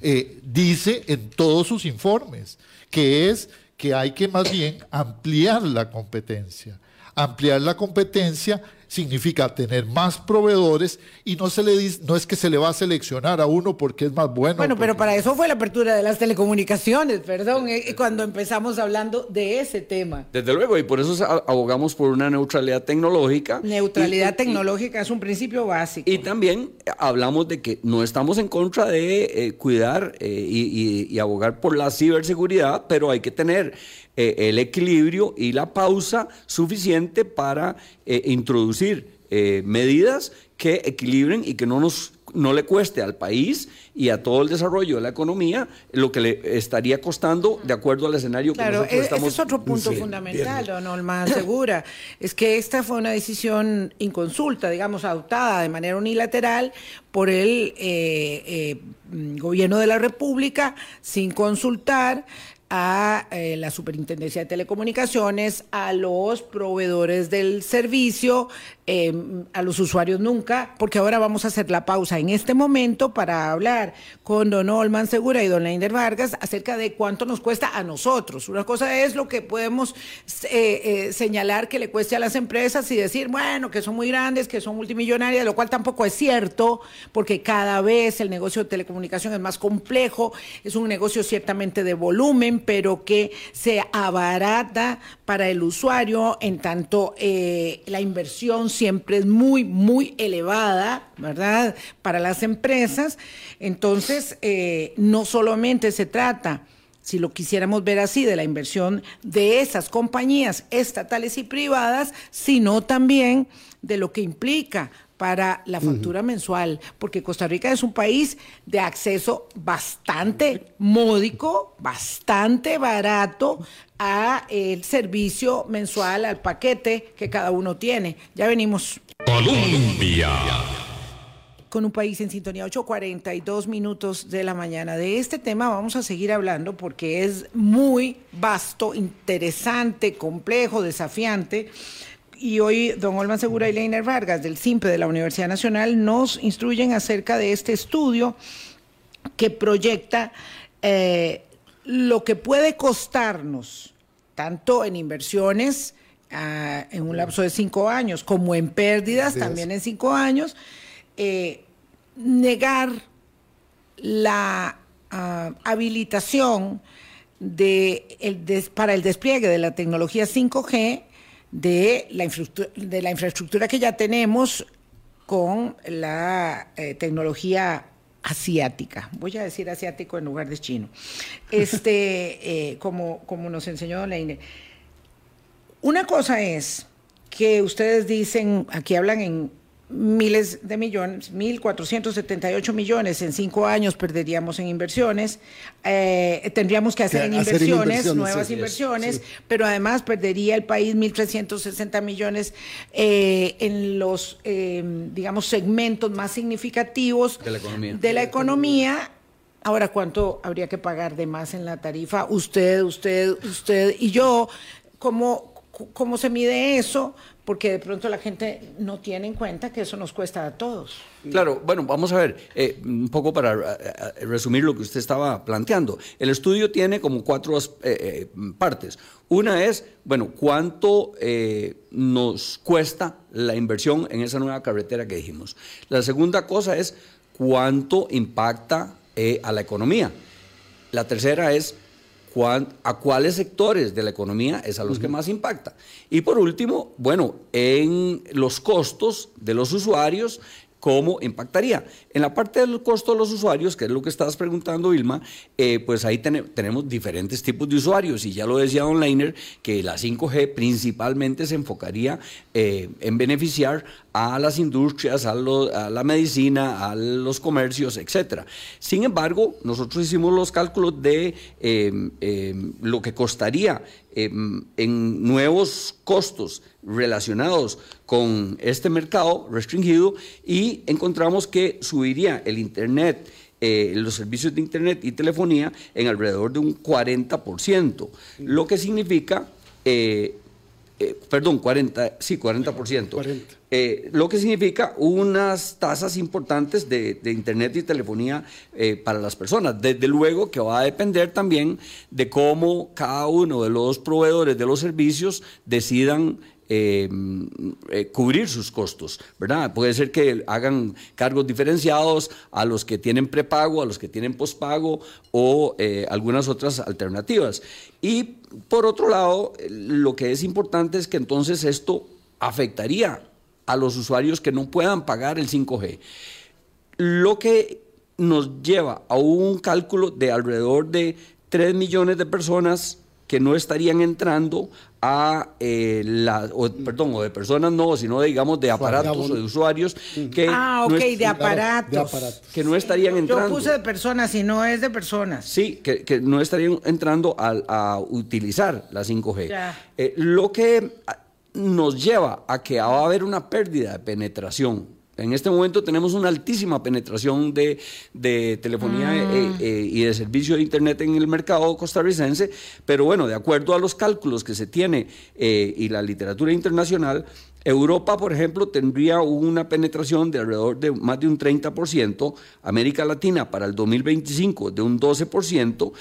eh, dice en todos sus informes, que es que hay que más bien ampliar la competencia. Ampliar la competencia significa tener más proveedores y no se le dice, no es que se le va a seleccionar a uno porque es más bueno. Bueno, pero para eso fue la apertura de las telecomunicaciones, perdón, eh, cuando empezamos hablando de ese tema. Desde luego, y por eso abogamos por una neutralidad tecnológica. Neutralidad tecnológica es un principio básico. Y también hablamos de que no estamos en contra de eh, cuidar eh, y abogar por la ciberseguridad, pero hay que tener eh, el equilibrio y la pausa suficiente para eh, introducir eh, medidas que equilibren y que no nos no le cueste al país y a todo el desarrollo de la economía lo que le estaría costando de acuerdo al escenario que nosotros estamos... Ese es otro punto fundamental, don Olma Segura, es que esta fue una decisión inconsulta, digamos, adoptada de manera unilateral por el gobierno de la República sin consultar a eh, la Superintendencia de Telecomunicaciones, a los proveedores del servicio, em, a los usuarios nunca, porque ahora vamos a hacer la pausa en este momento para hablar con don Olman Segura y don Leinder Vargas acerca de cuánto nos cuesta a nosotros. Una cosa es lo que podemos eh, eh, señalar que le cueste a las empresas y decir, bueno, que son muy grandes, que son multimillonarias, lo cual tampoco es cierto, porque cada vez el negocio de telecomunicación es más complejo, es un negocio ciertamente de volumen, pero que se abarata para el usuario, en tanto eh, la inversión siempre es muy, muy elevada, ¿verdad? Para las empresas. Entonces, eh, no solamente se trata si lo quisiéramos ver así, de la inversión de esas compañías estatales y privadas, sino también de lo que implica para la factura mensual, porque Costa Rica es un país de acceso bastante módico, bastante barato a el servicio mensual, al paquete que cada uno tiene. Ya venimos. Colombia. Con un país en sintonía, 8.42 minutos de la mañana. De este tema vamos a seguir hablando porque es muy vasto, interesante, complejo, desafiante y hoy don Olman Segura y Leiner Vargas del CIMPE de la Universidad Nacional nos instruyen acerca de este estudio que proyecta eh, lo que puede costarnos, tanto en inversiones ah, en un lapso de cinco años, como en pérdidas también en cinco años, eh, negar la ah, habilitación de para el despliegue de la tecnología 5G de la, de la infraestructura que ya tenemos con la eh, tecnología asiática. Voy a decir asiático en lugar de chino. Este, <laughs> eh, como, como nos enseñó Leine. Una cosa es que ustedes dicen, aquí hablan en miles de millones, 1.478 millones en cinco años perderíamos en inversiones, eh, tendríamos que hacer, en, inversiones, nuevas inversiones, pero además perdería el país 1.360 millones eh, en los, eh, digamos, segmentos más significativos de la economía. De la economía Ahora, ¿cuánto habría que pagar de más en la tarifa? Usted, usted, usted y yo, ¿cómo, cómo se mide eso? Porque de pronto la gente no tiene en cuenta que eso nos cuesta a todos. Claro, bueno, vamos a ver, eh, un poco para eh, eh, resumir lo que usted estaba planteando. El estudio tiene como cuatro partes. Una es, bueno, cuánto nos cuesta la inversión en esa nueva carretera que dijimos. La segunda cosa es cuánto impacta eh, a la economía. La tercera es a cuáles sectores de la economía es a los que más impacta. Y por último, bueno, en los costos de los usuarios cómo impactaría. En la parte del costo de los usuarios, que es lo que estabas preguntando, Vilma, eh, pues ahí tenemos diferentes tipos de usuarios y ya lo decía Don Leiner, que la 5G principalmente se enfocaría eh, en beneficiar a las industrias, a, la medicina, a los comercios, etcétera. Sin embargo, nosotros hicimos los cálculos de em, lo que costaría em, en nuevos costos relacionados con este mercado restringido y encontramos que subiría el Internet. Eh, los servicios de Internet y telefonía en alrededor de un 40%, lo que significa eh, eh, perdón, 40, sí, 40%. Eh, lo que significa unas tasas importantes de, Internet y telefonía eh, para las personas. Desde luego que va a depender también de cómo cada uno de los proveedores de los servicios decidan eh, cubrir sus costos, ¿verdad? Puede ser que hagan cargos diferenciados a los que tienen prepago, a los que tienen pospago o eh, algunas otras alternativas. Y por otro lado, lo que es importante es que entonces esto afectaría a los usuarios que no puedan pagar el 5G. Lo que nos lleva a un cálculo de alrededor de 3 millones de personas que no estarían entrando a eh, la, perdón, o de personas no, sino de, digamos de aparatos o de usuarios que ah, ok, de, aparatos. que no estarían entrando. Yo puse de personas y no es de personas. Sí, que, no estarían entrando a, utilizar la 5G. Eh, lo que nos lleva a que va a haber una pérdida de penetración en este momento tenemos una altísima penetración de, telefonía eh, mm. eh, y de servicio de Internet en el mercado costarricense, pero bueno, de acuerdo a los cálculos que se tiene eh, y la literatura internacional, Europa, por ejemplo, tendría una penetración de alrededor de más de un 30%, América Latina para el 2025 de un 12%,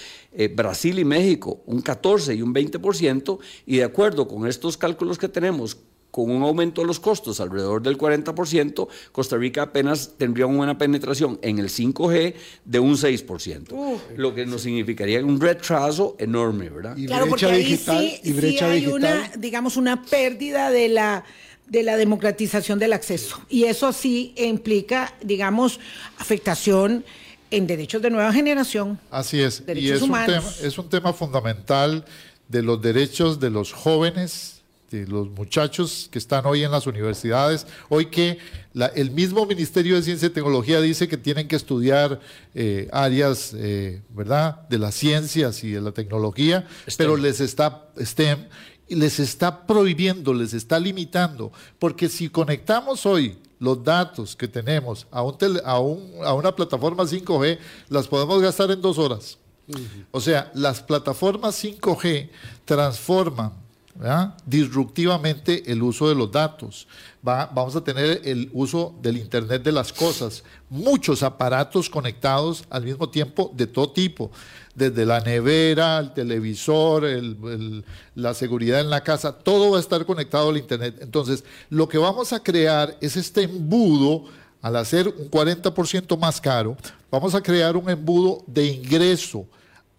Brasil y México un 14 y un 20%, y de acuerdo con estos cálculos que tenemos con un aumento de los costos alrededor del 40%, Costa Rica apenas tendría una penetración en el 5G de un 6%, lo que nos significaría un retraso enorme, ¿verdad? Y claro, porque ahí sí, y brecha hay una, digamos, una pérdida de la de la democratización del acceso. Y eso sí implica, digamos, afectación en derechos de nueva generación. Así es. y es un, tema, es un tema fundamental de los derechos de los jóvenes este, los muchachos que están hoy en las universidades, hoy que el mismo Ministerio de Ciencia y Tecnología dice que tienen que estudiar eh, áreas, eh, ¿verdad?, de las ciencias y de la tecnología, pero les está, STEM, les está prohibiendo, les está limitando, porque si conectamos hoy los datos que tenemos a, un a, a una plataforma 5G, las podemos gastar en dos horas. O sea, las plataformas 5G transforman disruptivamente el uso de los datos. vamos a tener el uso del Internet de las Cosas, muchos aparatos conectados al mismo tiempo de todo tipo, desde la nevera, el televisor, la seguridad en la casa, todo va a estar conectado al Internet. Entonces, lo que vamos a crear es este embudo, al hacer un 40% más caro, vamos a crear un embudo de ingreso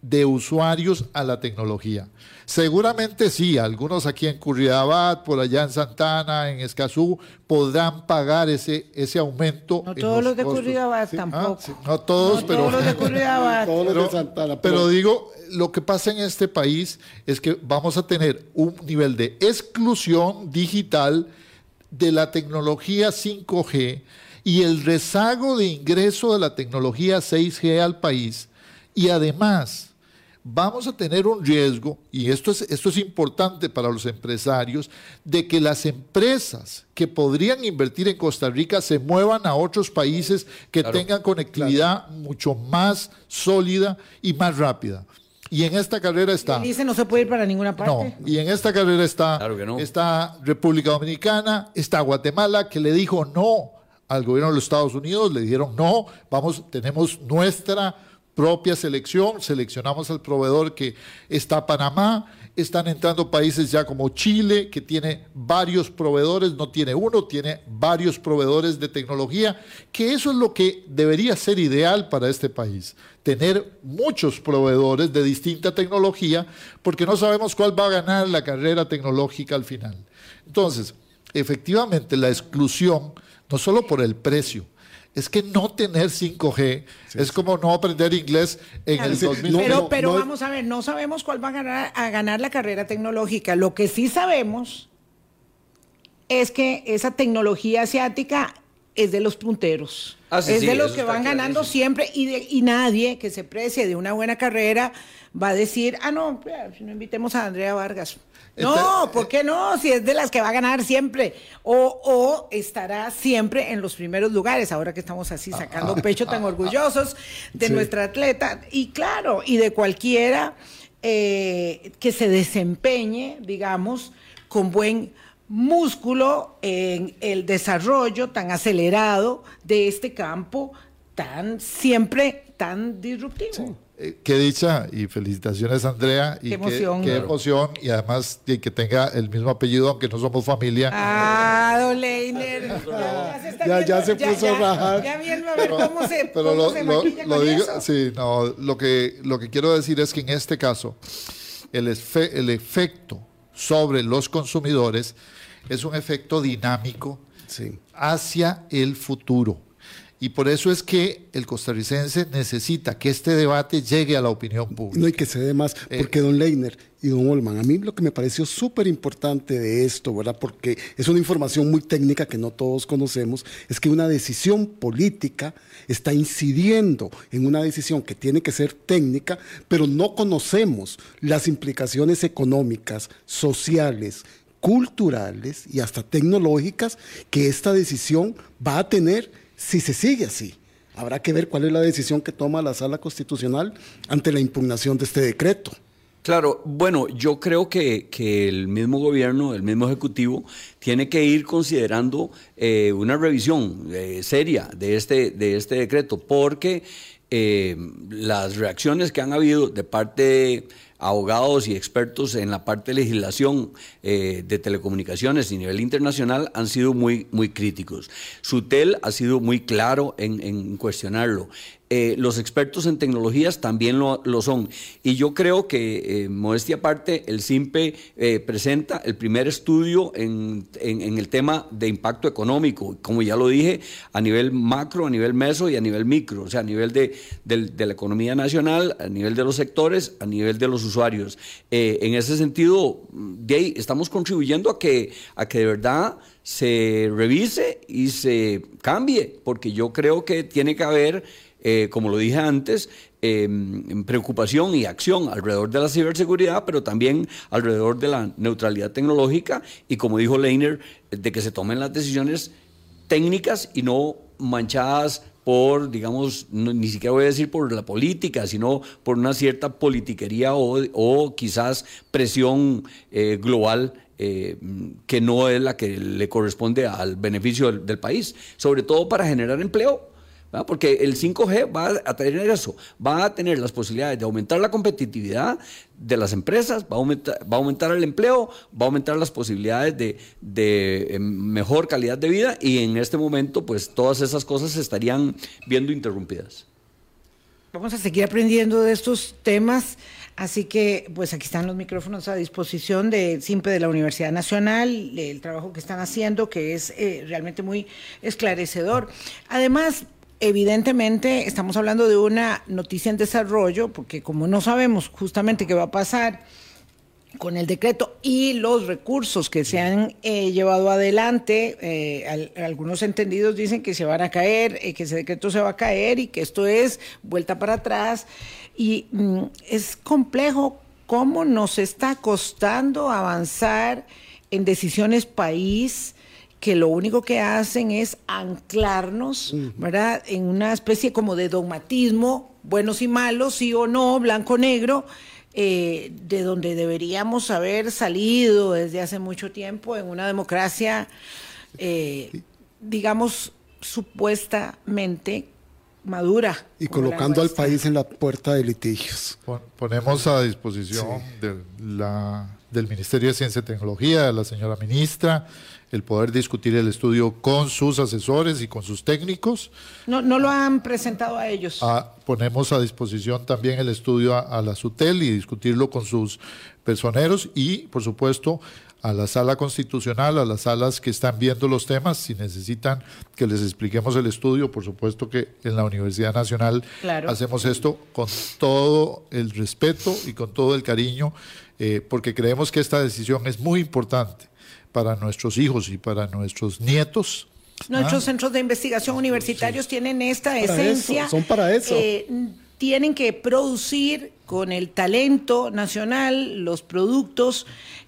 de usuarios a la tecnología. Seguramente sí, algunos aquí en Curridabat, por allá en Santana, en Escazú, podrán pagar ese, ese aumento. No todos los, de Curridabat tampoco. Ah, no todos, pero. Todos los de Curridabat. <laughs> de Santana. Pero, digo, lo que pasa en este país es que vamos a tener un nivel de exclusión digital de la tecnología 5G y el rezago de ingreso de la tecnología 6G al país y además vamos a tener un riesgo, y esto es, esto es importante para los empresarios, de que las empresas que podrían invertir en Costa Rica se muevan a otros países que tengan conectividad mucho más sólida y más rápida. Y en esta carrera está. Dice no se puede ir para ninguna parte. No, y en esta carrera está, está República Dominicana, está Guatemala, que le dijo no al gobierno de los Estados Unidos, le dijeron no, vamos, tenemos nuestra propia selección, seleccionamos al proveedor que está Panamá, están entrando países ya como Chile, que tiene varios proveedores, no tiene uno, tiene varios proveedores de tecnología, que eso es lo que debería ser ideal para este país, tener muchos proveedores de distinta tecnología, porque no sabemos cuál va a ganar la carrera tecnológica al final. Entonces, efectivamente, la exclusión, no solo por el precio, es que no tener 5G es como no aprender inglés en el 2000. Pero, pero vamos a ver, no sabemos cuál va a ganar, a ganar la carrera tecnológica. Lo que sí sabemos es que esa tecnología asiática es de los punteros. Ah, es de los que van ganando siempre y, y nadie que se precie de una buena carrera va a decir, ah, no, si no invitemos a Andrea Vargas. No, ¿por qué no? Si es de las que va a ganar siempre. O, estará siempre en los primeros lugares, ahora que estamos así sacando pecho tan orgullosos de nuestra atleta. Y claro, y de cualquiera eh, que se desempeñe, digamos, con buen músculo en el desarrollo tan acelerado de este campo tan siempre tan disruptivo. Eh, qué dicha y felicitaciones Andrea y qué emoción, qué, emoción y además que tenga el mismo apellido aunque no somos familia. Ah, don Leiner. ya, ya, se puso a rajar. Ya viendo a ver cómo se, pero lo, lo, digo, sí, no, lo que lo que quiero decir es que en este caso el, el efecto sobre los consumidores es un efecto dinámico hacia el futuro. Y por eso es que el costarricense necesita que este debate llegue a la opinión pública. No, hay que se dé más, eh, porque don Leiner y don Olman, a mí lo que me pareció súper importante de esto, ¿verdad? Porque es una información muy técnica que no todos conocemos, es que una decisión política está incidiendo en una decisión que tiene que ser técnica, pero no conocemos las implicaciones económicas, sociales, culturales y hasta tecnológicas que esta decisión va a tener si se sigue así. Habrá que ver cuál es la decisión que toma la sala constitucional ante la impugnación de este decreto. Claro, bueno, yo creo que, el mismo gobierno, el mismo ejecutivo, tiene que ir considerando eh, una revisión eh, seria de este, de este decreto, porque eh, las reacciones que han habido de parte de abogados y expertos en la parte de legislación eh, de telecomunicaciones a nivel internacional han sido muy, muy críticos. Sutel ha sido muy claro en, en cuestionarlo. Eh, los expertos en tecnologías también lo, son. Y yo creo que, eh, modestia aparte, el CIMPE eh, presenta el primer estudio en, el tema de impacto económico, como ya lo dije, a nivel macro, a nivel meso y a nivel micro, o sea, a nivel de, la economía nacional, a nivel de los sectores, a nivel de los usuarios. En ese sentido, de estamos contribuyendo a que, a que de verdad se revise y se cambie, porque yo creo que tiene que haber eh, como lo dije antes, em, preocupación y acción alrededor de la ciberseguridad, pero también alrededor de la neutralidad tecnológica y, como dijo Leiner, de que se tomen las decisiones técnicas y no manchadas por, digamos, ni siquiera voy a decir por la política, sino por una cierta politiquería o, quizás presión eh, global eh, que no es la que le corresponde al beneficio del país, sobre todo para generar empleo porque el 5G va a tener eso, va a tener las posibilidades de aumentar la competitividad de las empresas, va a aumentar, va a aumentar el empleo, va a aumentar las posibilidades de, de, em, mejor calidad de vida y en este momento pues todas esas cosas se estarían viendo interrumpidas. Vamos a seguir aprendiendo de estos temas. Así que, pues aquí están los micrófonos a disposición de SIMPE de la Universidad Nacional, el trabajo que están haciendo, que es eh, realmente muy esclarecedor. Además, evidentemente estamos hablando de una noticia en desarrollo, porque como no sabemos justamente qué va a pasar con el decreto y los recursos que se han eh, llevado adelante, eh, algunos entendidos dicen que se van a caer, eh, que ese decreto se va a caer y que esto es vuelta para atrás. Y mm, es complejo cómo nos está costando avanzar en decisiones país que lo único que hacen es anclarnos, ¿verdad?, en una especie como de dogmatismo, buenos y malos, sí o no, blanco o negro, eh, de donde deberíamos haber salido desde hace mucho tiempo en una democracia, eh, digamos, supuestamente madura. Y colocando al país en la puerta de litigios. Ponemos a disposición de la, del Ministerio de Ciencia y Tecnología, de la señora ministra, el poder discutir el estudio con sus asesores y con sus técnicos. No, no lo han presentado a ellos. Ah, ponemos a disposición también el estudio a, la SUTEL y discutirlo con sus personeros y, por supuesto, a la sala constitucional, a las salas que están viendo los temas, si necesitan que les expliquemos el estudio, por supuesto que en la Universidad Nacional hacemos esto con todo el respeto y con todo el cariño, eh, porque creemos que esta decisión es muy importante para nuestros hijos y para nuestros nietos. Nuestros ¿ah? centros de investigación universitarios tienen esta esencia. son para eso. Eh, tienen que producir con el talento nacional los productos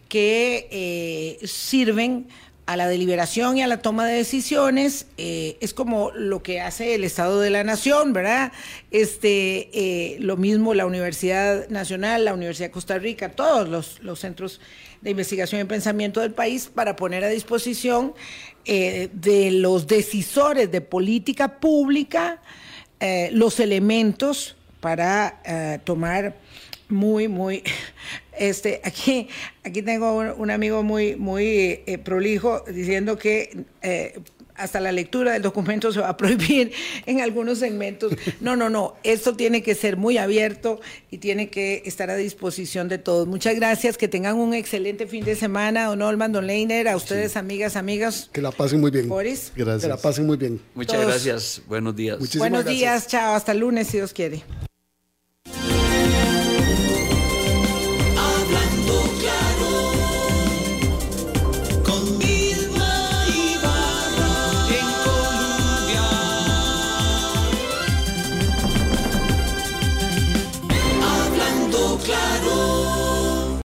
que eh, sirven a la deliberación y a la toma de decisiones eh, es como lo que hace el Estado de la Nación, ¿verdad? Este, lo mismo la Universidad Nacional, la Universidad de Costa Rica, todos los, los centros de investigación y pensamiento del país para poner a disposición eh, de los decisores de política pública eh, los elementos para eh, tomar muy, muy, este, aquí, aquí tengo un, amigo muy, muy prolijo diciendo que hasta la lectura del documento se va a prohibir <laughs> en algunos segmentos. No, no, no, esto tiene que ser muy abierto y tiene que estar a disposición de todos. Muchas gracias, que tengan un excelente fin de semana, don Olman, don Leiner, a ustedes, amigas, amigas. Que la pasen muy bien. Boris. Gracias. Que la pasen muy bien. Muchas gracias, buenos días. Buenos días, chao, hasta el lunes si Dios quiere.